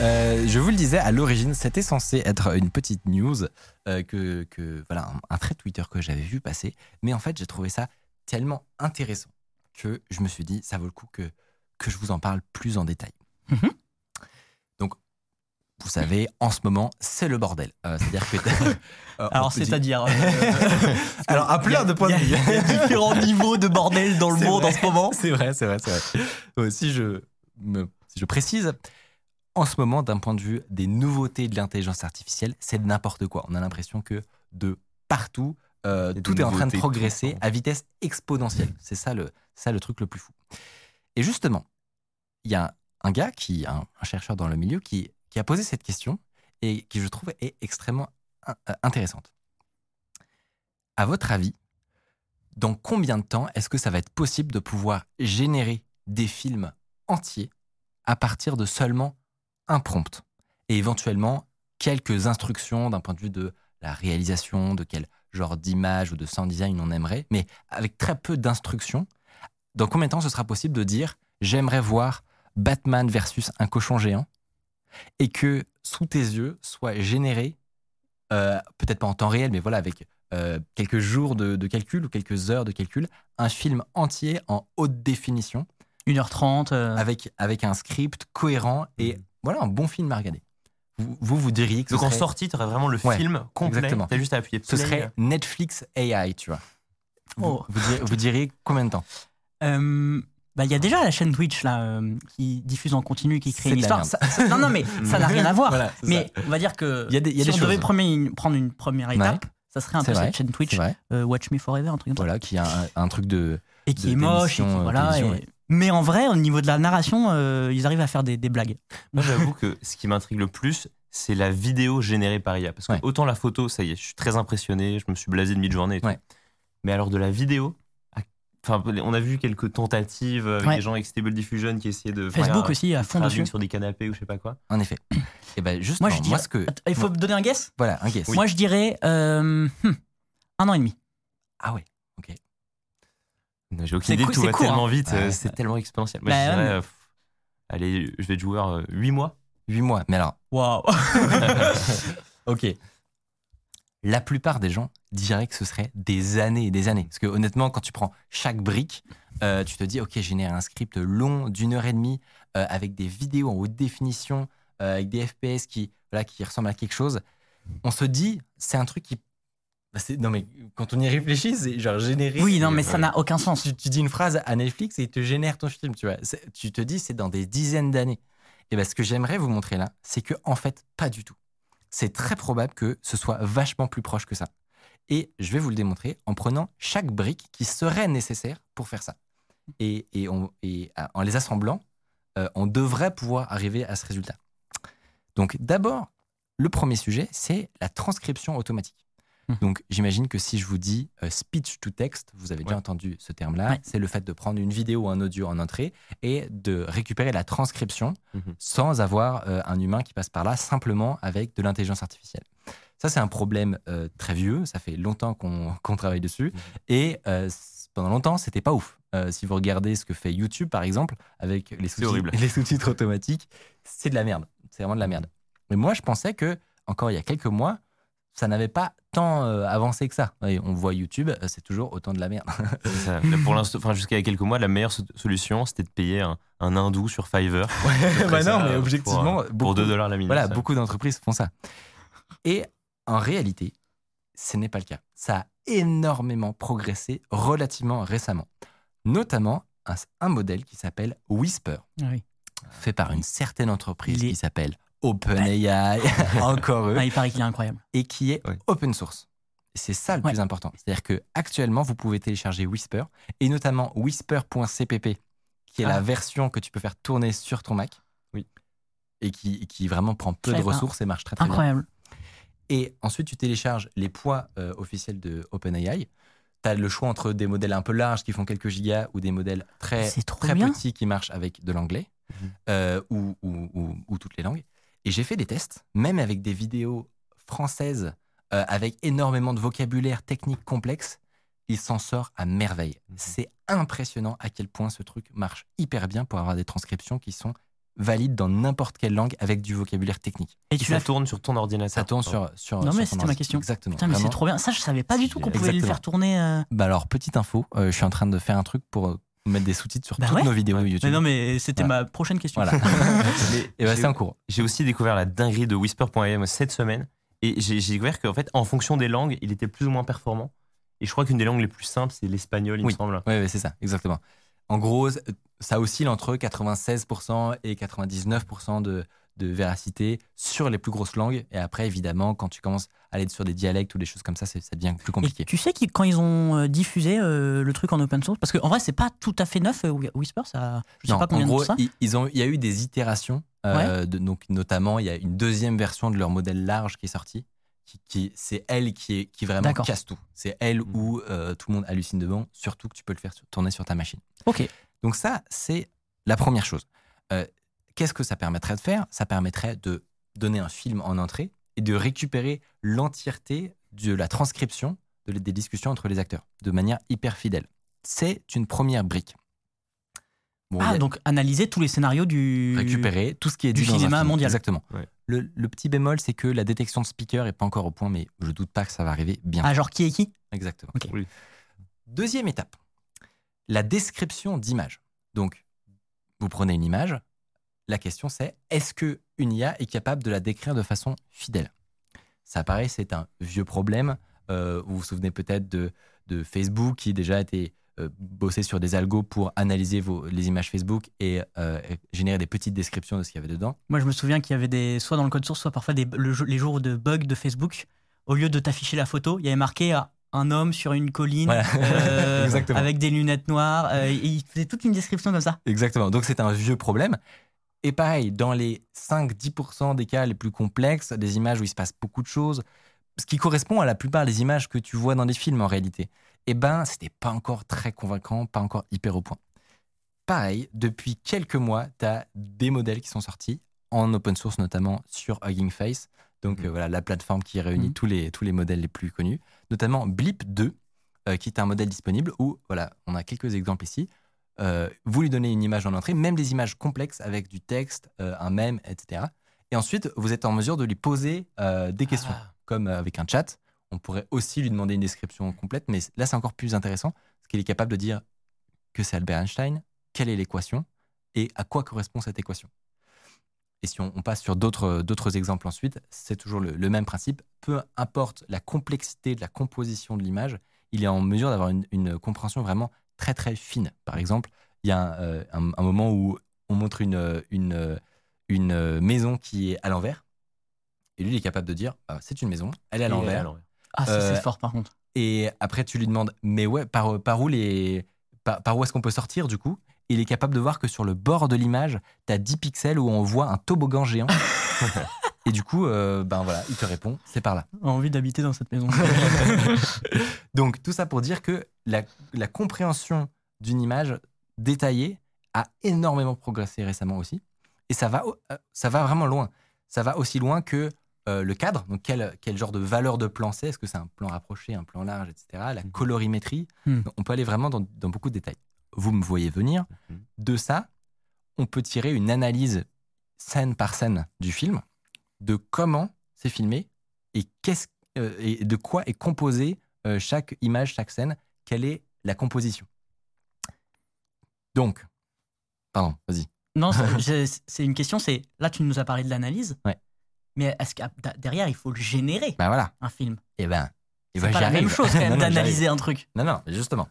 Euh, je vous le disais, à l'origine, c'était censé être une petite news euh, que, que voilà, un, un trait Twitter que j'avais vu passer. Mais en fait, j'ai trouvé ça tellement intéressant que je me suis dit, ça vaut le coup que, que je vous en parle plus en détail. Mhm. Donc, vous savez, en ce moment, c'est le bordel. Euh, C'est-à-dire que. Alors, c'est-à-dire. Alors, à plein de points de vue. Il y a différents niveaux de bordel dans le monde vrai. en ce moment. C'est vrai, c'est vrai, c'est vrai. Si, je me, je précise, en ce moment, d'un point de vue des nouveautés de l'intelligence artificielle, c'est de n'importe quoi. On a l'impression que de partout, euh, tout est en train de progresser à vitesse exponentielle. C'est ça le, ça le truc le plus fou. Et justement, il y a un gars, qui, un, un chercheur dans le milieu, qui, qui a posé cette question et qui, je trouve, est extrêmement in- euh, intéressante. À votre avis, dans combien de temps est-ce que ça va être possible de pouvoir générer des films entiers à partir de seulement un prompt et éventuellement quelques instructions d'un point de vue de la réalisation, de quel genre d'image ou de sound design on aimerait, mais avec très peu d'instructions, dans combien de temps ce sera possible de dire j'aimerais voir Batman versus un cochon géant? Et que sous tes yeux soit généré, euh, peut-être pas en temps réel, mais voilà, avec euh, quelques jours de, de calcul ou quelques heures de calcul, un film entier en haute définition. 1h30. euh, avec, avec un script cohérent et voilà un bon film à regarder. Vous, vous, vous diriez que ce Donc en sortie, tu aurais vraiment le Ouais, film complet. exactement. T'as juste à appuyer ce play. serait Netflix AI, tu vois. Vous, Oh. vous, diriez, vous diriez combien de temps? Euh, bah, il y a déjà la chaîne Twitch là, euh, qui diffuse en continu, qui crée une histoire. Ça- ça- non, non, mais ça n'a rien à voir. Voilà, mais on va dire que Il y a des- il y a si des on devait choses. premier- prendre une première étape, ça serait un peu vrai, cette chaîne Twitch, euh, Watch Me Forever, un truc comme ça. Voilà, qui a un, un truc de. Et qui de- est moche, et qui, euh, voilà. et-. Mais en vrai, au niveau de la narration, euh, ils arrivent à faire des, des blagues. Moi, j'avoue que ce qui m'intrigue le plus, c'est la vidéo générée par IA. Parce que Ouais. autant la photo, ça y est, je suis très impressionné, je me suis blasé de tout. Ouais. Mais alors de la vidéo, enfin, on a vu quelques tentatives avec Ouais. des gens avec Stable Diffusion qui essayaient de Facebook faire aussi, à fond dessus. sur des canapés ou je sais pas quoi. En effet. Et ben justement, Moi, moi, je dirais- ce que. Il faut moi- me donner un guess? Voilà, un guess. Moi, je dirais euh, hmm, un an et demi. Ah ouais. J'ai aucune idée, tout va court, tellement hein. vite, Ouais. euh, c'est tellement exponentiel. Moi, Bah, je dirais, euh, pff, allez, je vais être joueur 8 mois. 8 mois. Mais alors, Waouh ok. La plupart des gens diraient que ce serait des années et des années. Parce que honnêtement, quand tu prends chaque brique, euh, tu te dis, ok, génère un script long d'une heure et demie euh, avec des vidéos en haute définition, euh, avec des FPS qui, voilà, qui ressemblent à quelque chose. On se dit, c'est un truc qui. Bah, non, mais quand on y réfléchit, c'est genre généré. Oui, non, mais ça n'a aucun sens. tu, tu dis une phrase à Netflix et il te génère ton film, tu vois. C'est- Tu te dis, c'est dans des dizaines d'années. Et ben, ce que j'aimerais vous montrer là, c'est que en fait, pas du tout. C'est très probable que ce soit vachement plus proche que ça. Et je vais vous le démontrer en prenant chaque brique qui serait nécessaire pour faire ça. Et, et on- et, euh, en les assemblant, euh, on devrait pouvoir arriver à ce résultat. Donc d'abord, le premier sujet, c'est la transcription automatique. Mhm. Donc j'imagine que si je vous dis euh, speech to text, vous avez déjà Ouais. entendu ce terme-là, Ouais. c'est le fait de prendre une vidéo ou un audio en entrée et de récupérer la transcription Mhm. sans avoir euh, un humain qui passe par là, simplement avec de l'intelligence artificielle. Ça, c'est un problème euh, très vieux, ça fait longtemps qu'on travaille dessus, Mhm. et pendant longtemps, c'était pas ouf. Euh, si vous regardez ce que fait YouTube, par exemple, avec sous-titres les sous-titres automatiques, c'est de la merde. C'est vraiment de la merde. Mais moi, je pensais que, encore il y a quelques mois, ça n'avait pas tant euh, avancé que ça. Et on voit YouTube, euh, c'est toujours autant de la merde. Ça. Pour l'instant, enfin, jusqu'à il y a quelques mois, la meilleure so- solution, c'était de payer un, un hindou sur Fiverr. bah Ça, non, mais pour, objectivement, euh, Pour, beaucoup- 2 dollars la minute. Voilà, ça. beaucoup d'entreprises font ça. Et en réalité, ce n'est pas le cas. Ça a énormément progressé relativement récemment. Notamment un, un modèle qui s'appelle Whisper, Ah oui. fait par une certaine entreprise est- qui s'appelle OpenAI, encore eux, Ah, il paraît qu'il est incroyable. et qui est Ouais. open source. C'est ça le Ouais. plus important. C'est-à-dire que actuellement, vous pouvez télécharger Whisper et notamment whisper.cpp, qui est la Ah. version que tu peux faire tourner sur ton Mac. Oui. Et qui, qui vraiment prend peu de ressources et marche très très bien. Incroyable. Et ensuite, tu télécharges les poids euh, officiels de OpenAI. Tu as le choix entre des modèles un peu larges qui font quelques gigas ou des modèles très, très bien. petits qui marchent avec de l'anglais Mhm. euh, ou, ou- ou- ou toutes les langues. Et j'ai fait des tests, même avec des vidéos françaises euh, avec énormément de vocabulaire technique complexe. Il s'en sort à merveille. Mhm. C'est impressionnant à quel point ce truc marche hyper bien pour avoir des transcriptions qui sont valides dans n'importe quelle langue avec du vocabulaire technique. Et Et tu ça l'as tourne sur ton ordinateur. Ça tourne sur, sur Non, sur mais c'était ma question. Exactement. Putain, mais c'est trop bien. Ça, je savais pas du tout qu'on pouvait le faire tourner. euh. Bah alors, petite info, euh, je suis en train de faire un truc pour mettre des sous-titres sur Bah toutes ouais. nos vidéos YouTube. Mais non, mais c'était Voilà. ma prochaine question. Voilà. Mais Et bah, j'ai- c'est en cours. J'ai aussi découvert la dinguerie de Whisper.ai moi, cette semaine. Et j'ai découvert qu'en fait, en fonction des langues, il était plus ou moins performant. Et je crois qu'une des langues les plus simples, c'est l'espagnol, il Oui. me semble. Oui, c'est ça, exactement. En gros, ça oscille entre 96% et 99% de, de véracité sur les plus grosses langues. Et après, évidemment, quand tu commences à aller sur des dialectes ou des choses comme ça, c'est- ça devient plus Et compliqué. tu sais qu'ils- quand ils ont euh, diffusé euh, le truc en open source, parce qu'en vrai, c'est pas tout à fait neuf, euh, Whisper, ça. Je sais Non, pas combien en de gros, temps ça. ils, ont, il y a eu des itérations. euh, de- donc, notamment, il y a une deuxième version de leur modèle large qui est sortie. Qui, qui- c'est elle qui, est, qui vraiment casse tout. C'est elle Mhm. où tout le monde hallucine devant, surtout que tu peux le faire tourner sur ta machine. Ok. Donc ça, c'est la première chose. Euh, Qu'est-ce que ça permettrait de faire? Ça permettrait de donner un film en entrée et de récupérer l'entièreté de la transcription de- des discussions entre les acteurs de manière hyper fidèle. C'est une première brique. Bon, Ah, a- donc analyser tous les scénarios du. récupérer tout ce qui est du dit dans un cinéma film. mondial. Exactement. Ouais. Le, le petit bémol, c'est que la détection de speaker est pas encore au point, mais je doute pas que ça va arriver bien. Ah, genre qui est qui? Exactement. Oui. Deuxième étape, la description d'image. Donc, vous prenez une image, la question c'est est-ce que une IA est capable de la décrire de façon fidèle? Ça paraît, c'est un vieux problème. Euh, vous vous souvenez peut-être de, de Facebook qui déjà a été euh, bossé sur des algos pour analyser vos, les images Facebook et euh, générer des petites descriptions de ce qu'il y avait dedans. Moi, je me souviens qu'il y avait des, soit dans le code source, soit parfois des, le les jours de bugs de Facebook. Au lieu de t'afficher la photo, il y avait marqué euh, un homme sur une colline Voilà. euh, avec des lunettes noires. euh, et il faisait toute une description comme ça. Exactement. Donc c'est un vieux problème. Et pareil, dans les 5-10% des cas les plus complexes, des images où il se passe beaucoup de choses, ce qui correspond à la plupart des images que tu vois dans des films en réalité, eh ben, c'était pas encore très convaincant, pas encore hyper au point. Pareil, depuis quelques mois, tu as des modèles qui sont sortis, en open source notamment sur Hugging Face, donc Mhm. euh, voilà la plateforme qui réunit Mhm. tous, les, tous les modèles les plus connus, notamment Blip 2, euh, qui est un modèle disponible où, voilà, on a quelques exemples ici. Euh, vous lui donnez une image en entrée, même des images complexes avec du texte, euh, un mème, etc. Et ensuite, vous êtes en mesure de lui poser euh, des questions, Ah. comme avec un chat. On pourrait aussi lui demander une description complète, mais là, c'est encore plus intéressant, parce qu'il est capable de dire que c'est Albert Einstein, quelle est l'équation, et à quoi correspond cette équation. Et si on, on passe sur d'autres d'autres exemples ensuite, c'est toujours le, le même principe. Peu importe la complexité de la composition de l'image, il est en mesure d'avoir une, une compréhension vraiment très très fine. Par exemple, il y a un, euh, un- un moment où on montre une, une, une maison qui est à l'envers, et lui il est capable de dire Ah, c'est une maison, elle est à l'envers. Ah, ça, Euh, c'est fort par contre. Et après, tu lui demandes, mais ouais, par, par où les, par, par où est-ce qu'on peut sortir du coup? Il est capable de voir que sur le bord de l'image, tu as 10 pixels où on voit un toboggan géant. et du coup, euh, ben voilà, il te répond, c'est par là. Envie d'habiter dans cette maison. Donc tout ça pour dire que la, la compréhension d'une image détaillée a énormément progressé récemment aussi. Et ça va, euh, ça va vraiment loin. Ça va aussi loin que euh, le cadre, donc quel, quel genre de valeur de plan c'est, est-ce que c'est un plan rapproché, un plan large, etc. La colorimétrie, Hmm. on peut aller vraiment dans, dans beaucoup de détails. Vous me voyez venir. Mhm. De ça, on peut tirer une analyse scène par scène du film, de comment c'est filmé et, qu'est-ce, euh, et de quoi est composé euh, chaque image, chaque scène, quelle est la composition. Donc, pardon, vas-y. non, c'est- une question. C'est là, tu nous as parlé de l'analyse. Ouais. Mais est-ce que derrière, il faut le générer Ben voilà. un film? Et ben, et C'est ben pas la même chose quand même d'analyser un truc. Non, non, justement.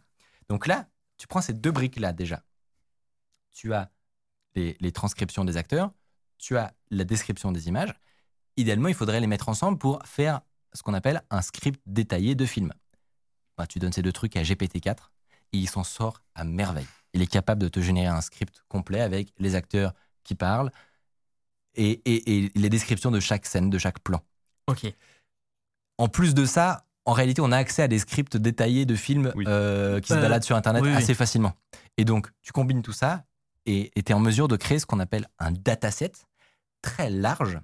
Donc là, tu prends ces deux briques-là déjà. Tu as les, les transcriptions des acteurs, tu as la description des images. Idéalement, il faudrait les mettre ensemble pour faire ce qu'on appelle un script détaillé de film. Bah, tu donnes ces deux trucs à GPT-4 et il s'en sort à merveille. Il est capable de te générer un script complet avec les acteurs qui parlent et, et- et les descriptions de chaque scène, de chaque plan. Ok. En plus de ça, en réalité, on a accès à des scripts détaillés de films Oui. euh, qui se Euh, baladent sur Internet oui, oui. assez facilement. Et donc, tu combines tout ça et tu es en mesure de créer ce qu'on appelle un dataset très large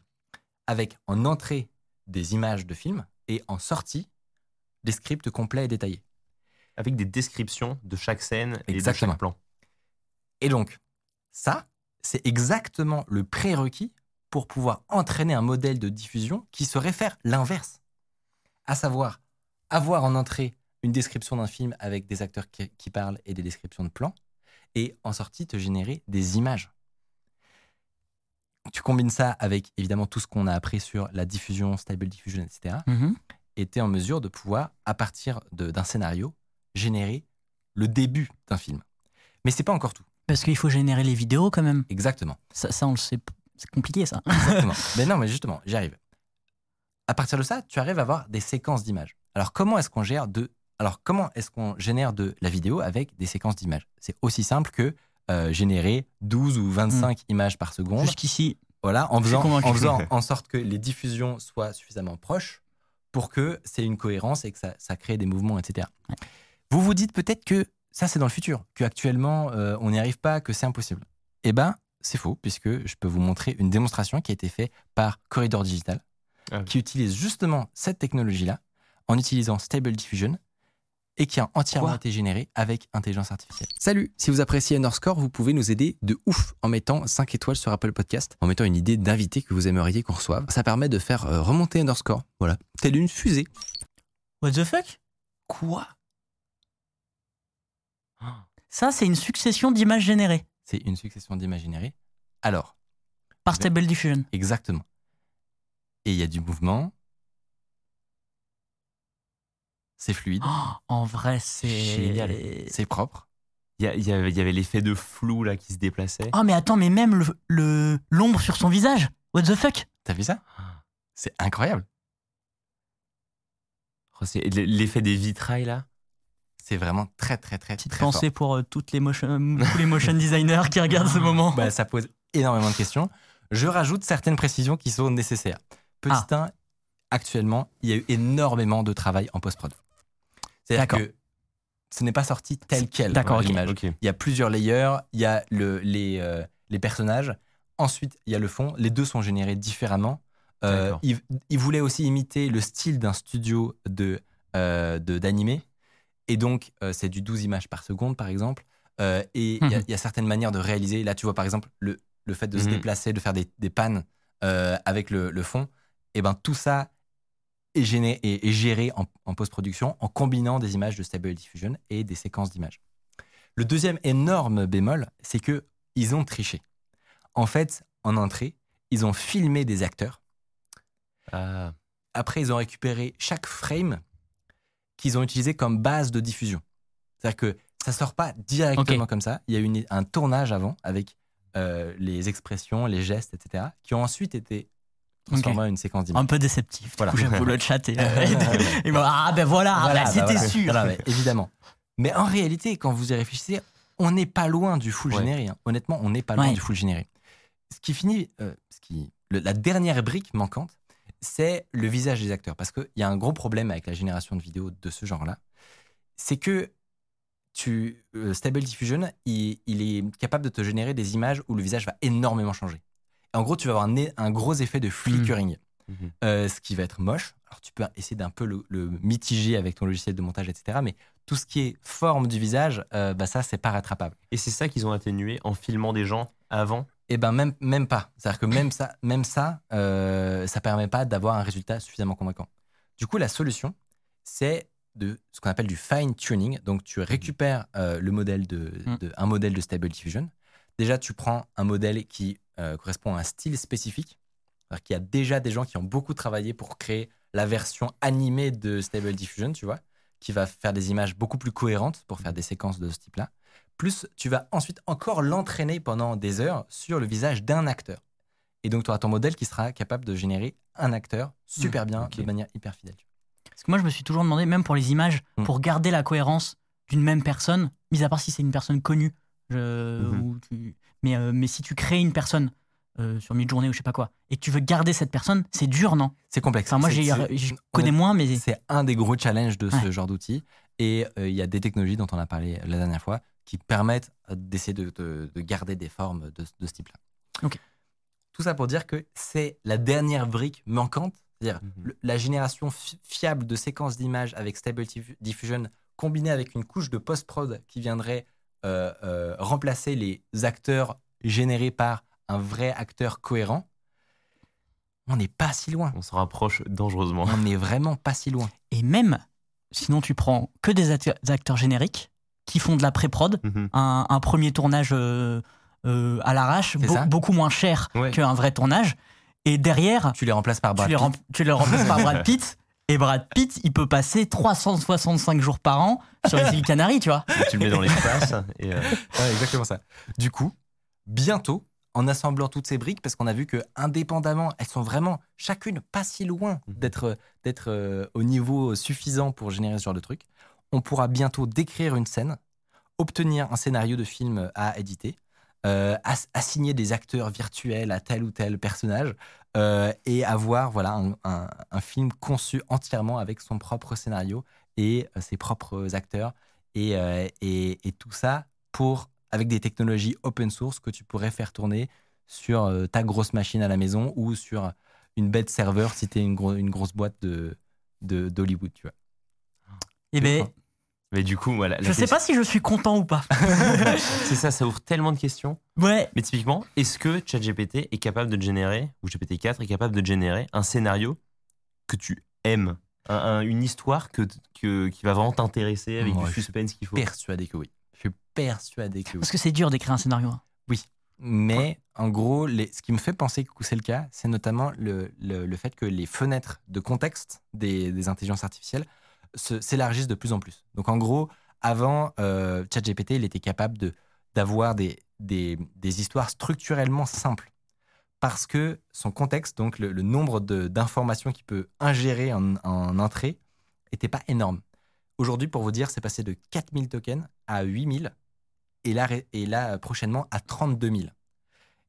avec en entrée des images de films et en sortie des scripts complets et détaillés. Avec des descriptions de chaque scène et de Exactement. chaque plan. Et donc, ça, c'est exactement le prérequis pour pouvoir entraîner un modèle de diffusion qui serait faire l'inverse. À savoir, avoir en entrée une description d'un film avec des acteurs qui, qui parlent et des descriptions de plans, et en sortie te générer des images. Tu combines ça avec évidemment tout ce qu'on a appris sur la diffusion, stable diffusion, etc. Mhm. Et tu es en mesure de pouvoir, à partir d'un scénario, générer le début d'un film. Mais c'est pas encore tout. Parce qu'il faut générer les vidéos quand même. Exactement. Ça, ça on le sait. C'est compliqué ça. Exactement. mais non, mais justement, j'y arrive. À partir de ça, tu arrives à avoir des séquences d'images. Alors, comment est-ce qu'on gère de Alors, comment est-ce qu'on génère de la vidéo avec des séquences d'images? C'est aussi simple que euh, générer 12 ou 25 images par seconde. Jusqu'ici, Voilà, en faisant, en faisant en sorte que les diffusions soient suffisamment proches pour que c'est une cohérence et que ça, ça crée des mouvements, etc. Ouais. Vous vous dites peut-être que ça, c'est dans le futur, qu'actuellement, euh, on n'y arrive pas, que c'est impossible. Eh ben, c'est faux, puisque je peux vous montrer une démonstration qui a été faite par Corridor Digital, Ah oui. qui utilise justement cette technologie-là en utilisant Stable Diffusion et qui a entièrement Quoi été générée avec intelligence artificielle. Salut, si vous appréciez Underscore, vous pouvez nous aider de ouf en mettant 5 étoiles sur Apple Podcast, en mettant une idée d'invité que vous aimeriez qu'on reçoive. Ça permet de faire euh, remonter Underscore, voilà, telle une fusée. what the fuck? Quoi? Ça, c'est une succession d'images générées C'est une succession d'images générées. Alors, par. Stable Diffusion. exactement. Et il y a du mouvement. C'est fluide, Oh, en vrai, c'est. Génial. c'est propre. Il y, y y avait l'effet de flou là qui se déplaçait. Oh, mais attends, mais même le- le l'ombre sur son visage. What the fuck? T'as vu ça? C'est incroyable. Oh, L'effet des vitrailles là. C'est vraiment très très très Petite très pensée fort. pour euh, toutes les motion, tous les motion designers qui regardent ce moment. Bah, ça pose énormément de questions. Je rajoute certaines précisions qui sont nécessaires. Petit Ah. 1, actuellement, il y a eu énormément de travail en post-prod. C'est-à-dire que ce n'est pas sorti tel quel. D'accord, ok. l'image. Ok. Il y a plusieurs layers, il y a le, les, euh, les personnages, ensuite il y a le fond. Les deux sont générés différemment. Euh, il, il voulait aussi imiter le style d'un studio de euh, de- d'animé. Et donc, euh, c'est du 12 images par seconde, par exemple. Euh, et il y, a- Mhm. il y a certaines manières de réaliser. Là, tu vois, par exemple, le, le fait de se Mhm. déplacer, de faire des, des pannes euh, avec le, le fond. Et ben tout ça est géré en, en post-production en combinant des images de Stable Diffusion et des séquences d'images. Le deuxième énorme bémol, c'est que ils ont triché. En fait, en entrée, ils ont filmé des acteurs. Ah, Après, ils ont récupéré chaque frame qu'ils ont utilisé comme base de diffusion. C'est-à-dire que ça sort pas directement comme ça. Il y a eu un tournage avant avec euh, les expressions, les gestes, etc., qui ont ensuite été transformés en une séquence d'images. Un peu déceptif. Voilà. J'avoue le chat. Et, et ah ben voilà, Voilà, bah, bah c'était voilà. sûr. Évidemment. Mais en réalité, quand vous y réfléchissez, on n'est pas loin du full Ouais. généré. hein. Honnêtement, on n'est pas loin Ouais. du full généré. Ce qui finit, euh, ce qui, le- la dernière brique manquante, c'est le visage des acteurs. Parce qu'il y a un gros problème avec la génération de vidéos de ce genre-là. C'est que tu, euh, Stable Diffusion, il, il est capable de te générer des images où le visage va énormément changer. En gros, tu vas avoir un, gros effet de flickering. Mhm. Euh, ce qui va être moche. Alors tu peux essayer d'un peu le, le mitiger avec ton logiciel de montage, etc. Mais tout ce qui est forme du visage, euh, bah ça, c'est pas rattrapable. Et c'est ça qu'ils ont atténué en filmant des gens avant? Et ben même, même pas. C'est-à-dire que même ça, même ça, euh, ça permet pas d'avoir un résultat suffisamment convaincant. Du coup, la solution, c'est de ce qu'on appelle du fine tuning. Donc, tu récupères euh, le modèle de, de- un modèle de Stable Diffusion. Déjà, tu prends un modèle qui euh, correspond à un style spécifique. C'est-à-dire qu'il y a déjà des gens qui ont beaucoup travaillé pour créer la version animée de Stable Diffusion, tu vois, qui va faire des images beaucoup plus cohérentes pour faire des séquences de ce type-là. Plus, tu vas ensuite encore l'entraîner pendant des heures sur le visage d'un acteur. Et donc, tu auras ton modèle qui sera capable de générer un acteur super bien, de manière hyper fidèle. Parce que moi, je me suis toujours demandé, même pour les images, Mm. pour garder la cohérence d'une même personne, mis à part si c'est une personne connue, je- ou tu- mais, euh, mais si tu crées une personne euh, sur Midjourney ou je sais pas quoi, et que tu veux garder cette personne, c'est dur, non? C'est complexe. Enfin, moi, je on connais moins, mais C'est un des gros challenges de ce Ouais. genre d'outils. Et euh, il y a des technologies dont on a parlé la dernière fois qui permettent euh, d'essayer de, de- de garder des formes de, de ce type-là. Ok. Tout ça pour dire que c'est la dernière brique manquante, c'est-à-dire le- la génération fi- fiable de séquences d'images avec Stable Diff- Diffusion combinée avec une couche de post-prod qui viendrait euh, euh, remplacer les acteurs générés par un vrai acteur cohérent. On n'est pas si loin. On se rapproche dangereusement. On n'est vraiment pas si loin. et même sinon tu prends que des acte- des acteurs génériques qui font de la pré-prod, Mhm. un, un premier tournage euh, euh, à l'arrache, beaucoup moins cher Ouais. qu'un vrai tournage, et derrière Tu les remplaces par Brad tu les, Pitt. rem- tu les remplaces par Brad Pitt. Et Brad Pitt, il peut passer 365 jours par an sur les îles Canaries, tu vois. tu le mets dans l'espace. et, euh, Ouais, exactement ça. Du coup, bientôt, en assemblant toutes ces briques, parce qu'on a vu que indépendamment, elles sont vraiment chacune pas si loin Mhm. d'être d'être euh, au niveau suffisant pour générer ce genre de truc, on pourra bientôt décrire une scène, obtenir un scénario de film à éditer, euh, ass- assigner des acteurs virtuels à tel ou tel personnage euh, et avoir voilà un, un- un film conçu entièrement avec son propre scénario et euh, ses propres acteurs et, et, et tout ça pour avec des technologies open source que tu pourrais faire tourner sur ta grosse machine à la maison ou sur une bête serveur si tu es une, gro- une grosse boîte de de- d'Hollywood, tu vois. Et ben, Mais du coup, voilà. je sais pas si je suis content ou pas. C'est ça, ça ouvre tellement de questions. Ouais, Mais typiquement, est-ce que ChatGPT est capable de générer, ou GPT-4 est capable de générer un scénario que tu aimes? Un- un- Une histoire que, que- qui va vraiment t'intéresser avec Moi, du suspense qu'il faut? Persuadé que oui. Je suis persuadé que oui. parce que c'est dur d'écrire un scénario. hein. Mais en gros, les- ce qui me fait penser que c'est le cas, c'est notamment le, le- le fait que les fenêtres de contexte des, des intelligences artificielles s'élargissent de plus en plus. Donc en gros, avant, euh, ChatGPT, il était capable de- d'avoir des, des, des histoires structurellement simples. Parce que son contexte, donc le, le nombre d'informations qu'il peut ingérer en, en entrée, n'était pas énorme. Aujourd'hui, pour vous dire, c'est passé de 4000 tokens à 8000 et là, et là prochainement à 32 000.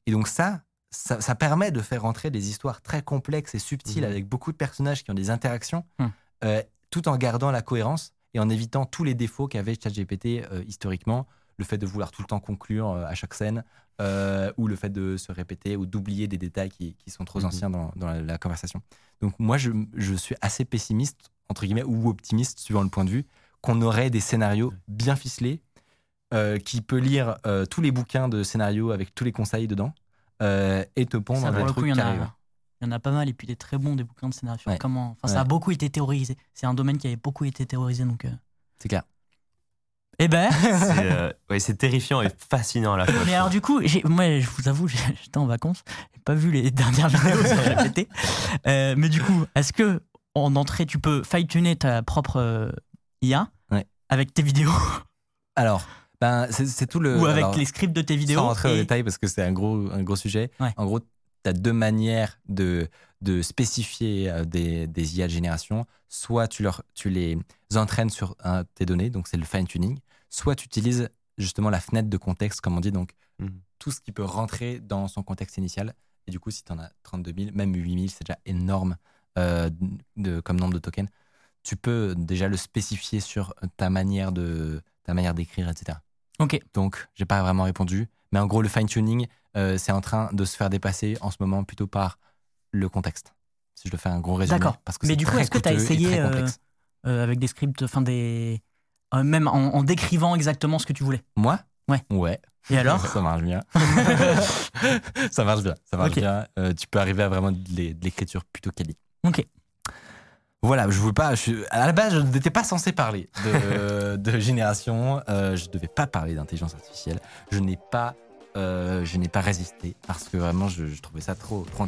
Et donc ça, ça, ça permet de faire rentrer des histoires très complexes et subtiles Mhm. avec beaucoup de personnages qui ont des interactions, Mhm. euh, tout en gardant la cohérence et en évitant tous les défauts qu'avait ChatGPT euh, historiquement, le fait de vouloir tout le temps conclure euh, à chaque scène, euh, ou le fait de se répéter ou d'oublier des détails qui, qui sont trop Mhm. anciens dans, dans la, la conversation. Donc moi, je, je suis assez pessimiste, entre guillemets, ou optimiste, suivant le point de vue, qu'on aurait des scénarios bien ficelés, qui peut lire tous les bouquins de scénarios avec tous les conseils dedans, et te pondre Ça, un le truc coup, il y, en a, pas mal, et puis des très bons, des bouquins de scénario Ouais. comment. Enfin, ça a beaucoup été théorisé. C'est un domaine qui avait beaucoup été théorisé, donc. euh. C'est clair. Eh ben. C'est euh, ouais, c'est terrifiant et fascinant à la fois. Mais alors du coup, moi je vous avoue, j'étais en vacances, j'ai pas vu les dernières vidéos sur GPT. Euh, mais du coup, est-ce que en entrée tu peux fine-tuner ta propre euh, IA Ouais. avec tes vidéos? Alors, ben, c'est tout le. ou avec alors, les scripts de tes vidéos Sans rentrer au et- détail parce que c'est un gros, un gros sujet. Ouais. En gros, tu as deux manières de, de spécifier euh, des, des IA de génération. Soit tu, leur, tu les entraînes sur tes données, donc c'est le fine-tuning. Soit tu utilises justement la fenêtre de contexte, comme on dit, donc Mhm. tout ce qui peut rentrer dans son contexte initial. Et du coup, si tu en as 32 000, même 8 000, c'est déjà énorme euh, de, comme nombre de tokens. Tu peux déjà le spécifier sur ta manière de ta manière d'écrire, etc. Ok. Donc, j'ai pas vraiment répondu. Mais en gros, le fine-tuning, euh, c'est en train de se faire dépasser en ce moment plutôt par le contexte. Si je le fais un gros résumé. D'accord. Parce que Mais du coup, est-ce que tu as essayé euh, euh, avec des scripts, enfin des. même en, en décrivant exactement ce que tu voulais? Moi? Ouais. Ouais. Et alors? Ça marche bien. ça marche bien. Ça marche bien. Tu peux arriver à vraiment de l'é- de l'écriture plutôt quali. Ok. Voilà, je veux pas. Je, à la base, je n'étais pas censé parler de, de génération. Euh, je devais pas parler d'intelligence artificielle. Je n'ai pas, euh, je n'ai pas résisté parce que vraiment, je, trouvais ça trop, trop.